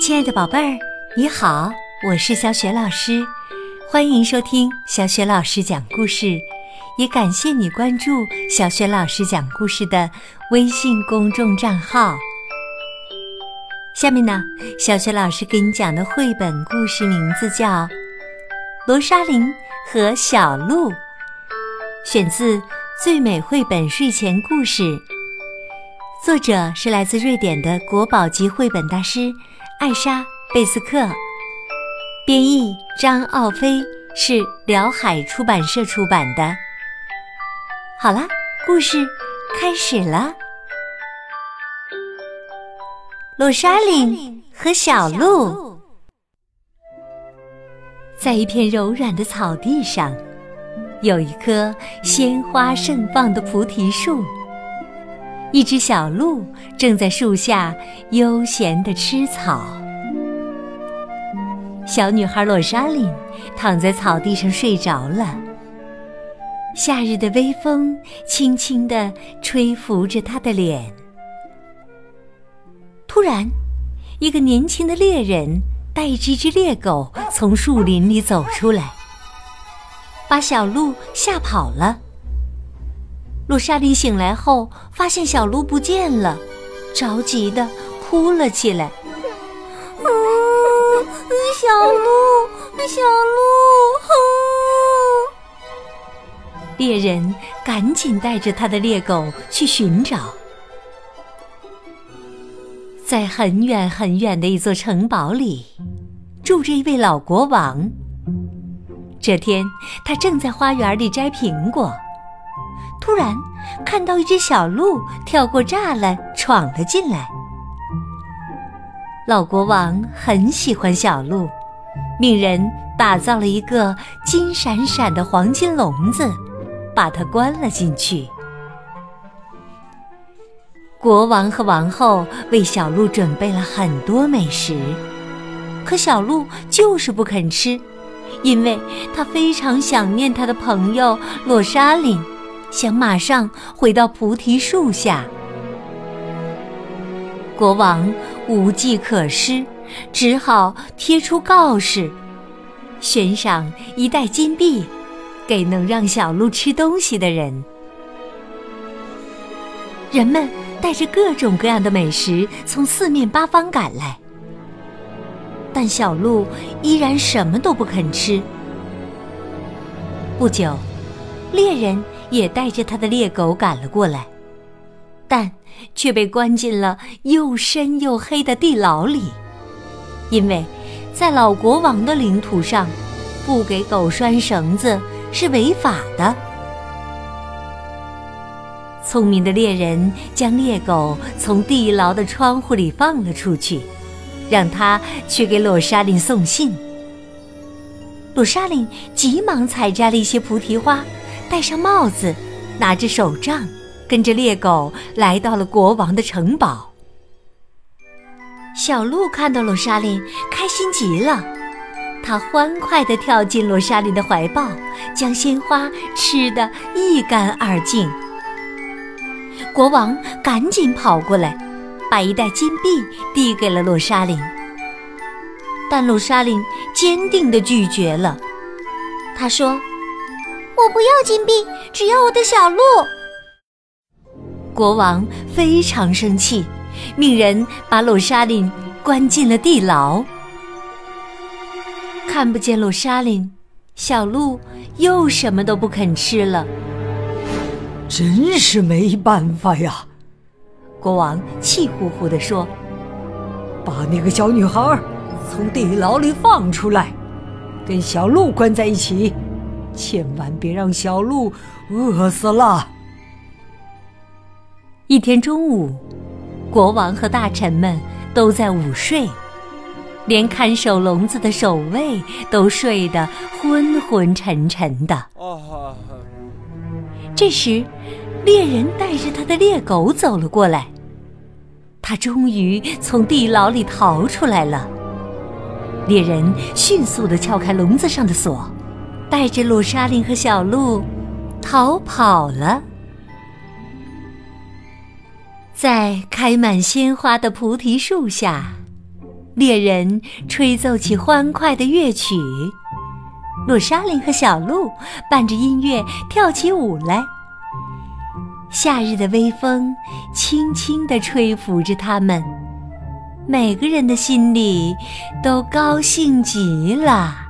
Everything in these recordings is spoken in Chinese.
亲爱的宝贝儿，你好，我是小雪老师，欢迎收听小雪老师讲故事，也感谢你关注小雪老师讲故事的微信公众账号。下面呢，小雪老师给你讲的绘本故事名字叫《罗莎琳和小鹿》，选自《最美绘本睡前故事》，作者是来自瑞典的国宝级绘本大师。艾莎·贝斯克，编译张奥飞，是辽海出版社出版的。好啦，故事开始了。罗莎琳和小鹿在一片柔软的草地上，有一棵鲜花盛放的菩提树。一只小鹿正在树下悠闲地吃草。小女孩洛莎琳躺在草地上睡着了。夏日的微风轻轻地吹拂着她的脸。突然，一个年轻的猎人带着一只猎狗从树林里走出来，把小鹿吓跑了。罗莎莉醒来后，发现小鹿不见了，着急的哭了起来。嗯，小鹿，小鹿！猎人赶紧带着他的猎狗去寻找。在很远很远的一座城堡里，住着一位老国王。这天，他正在花园里摘苹果。突然，看到一只小鹿跳过栅栏闯了进来。老国王很喜欢小鹿，命人打造了一个金闪闪的黄金笼子，把它关了进去。国王和王后为小鹿准备了很多美食，可小鹿就是不肯吃，因为它非常想念它的朋友洛莎琳。想马上回到菩提树下，国王无计可施，只好贴出告示，悬赏一袋金币给能让小鹿吃东西的人。人们带着各种各样的美食从四面八方赶来，但小鹿依然什么都不肯吃。不久，猎人。也带着他的猎狗赶了过来，但却被关进了又深又黑的地牢里，因为，在老国王的领土上，不给狗拴绳子是违法的。聪明的猎人将猎狗从地牢的窗户里放了出去，让他去给罗莎琳送信。罗莎琳急忙采摘了一些菩提花。戴上帽子，拿着手杖，跟着猎狗来到了国王的城堡。小鹿看到罗莎琳，开心极了，它欢快地跳进罗莎琳的怀抱，将鲜花吃得一干二净。国王赶紧跑过来，把一袋金币递给了罗莎琳，但罗莎琳坚定地拒绝了。他说。我不要金币，只要我的小鹿。国王非常生气，命人把鲁莎琳关进了地牢。看不见鲁莎琳，小鹿又什么都不肯吃了。真是没办法呀！国王气呼呼地说：“把那个小女孩从地牢里放出来，跟小鹿关在一起。”千万别让小鹿饿死了。一天中午，国王和大臣们都在午睡，连看守笼子的守卫都睡得昏昏沉沉的。这时，猎人带着他的猎狗走了过来，他终于从地牢里逃出来了。猎人迅速地撬开笼子上的锁。带着鲁莎琳和小鹿逃跑了。在开满鲜花的菩提树下，猎人吹奏起欢快的乐曲，鲁莎琳和小鹿伴着音乐跳起舞来。夏日的微风轻轻地吹拂着他们，每个人的心里都高兴极了。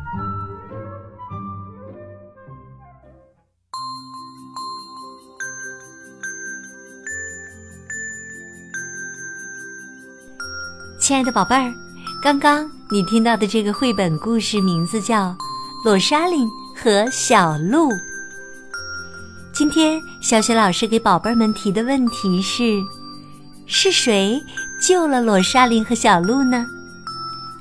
亲爱的宝贝儿，刚刚你听到的这个绘本故事名字叫《罗莎琳和小鹿》。今天小雪老师给宝贝们提的问题是：是谁救了罗莎琳和小鹿呢？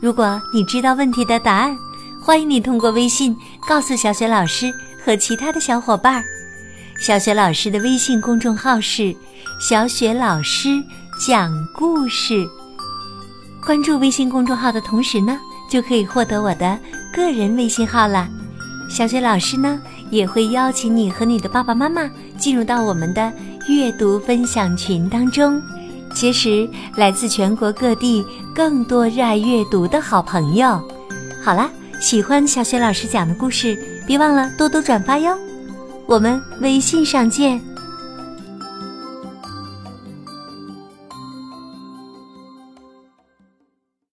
如果你知道问题的答案，欢迎你通过微信告诉小雪老师和其他的小伙伴。小雪老师的微信公众号是“小雪老师讲故事”。关注微信公众号的同时呢，就可以获得我的个人微信号了。小雪老师呢，也会邀请你和你的爸爸妈妈进入到我们的阅读分享群当中，结识来自全国各地更多热爱阅读的好朋友。好啦，喜欢小雪老师讲的故事，别忘了多多转发哟。我们微信上见。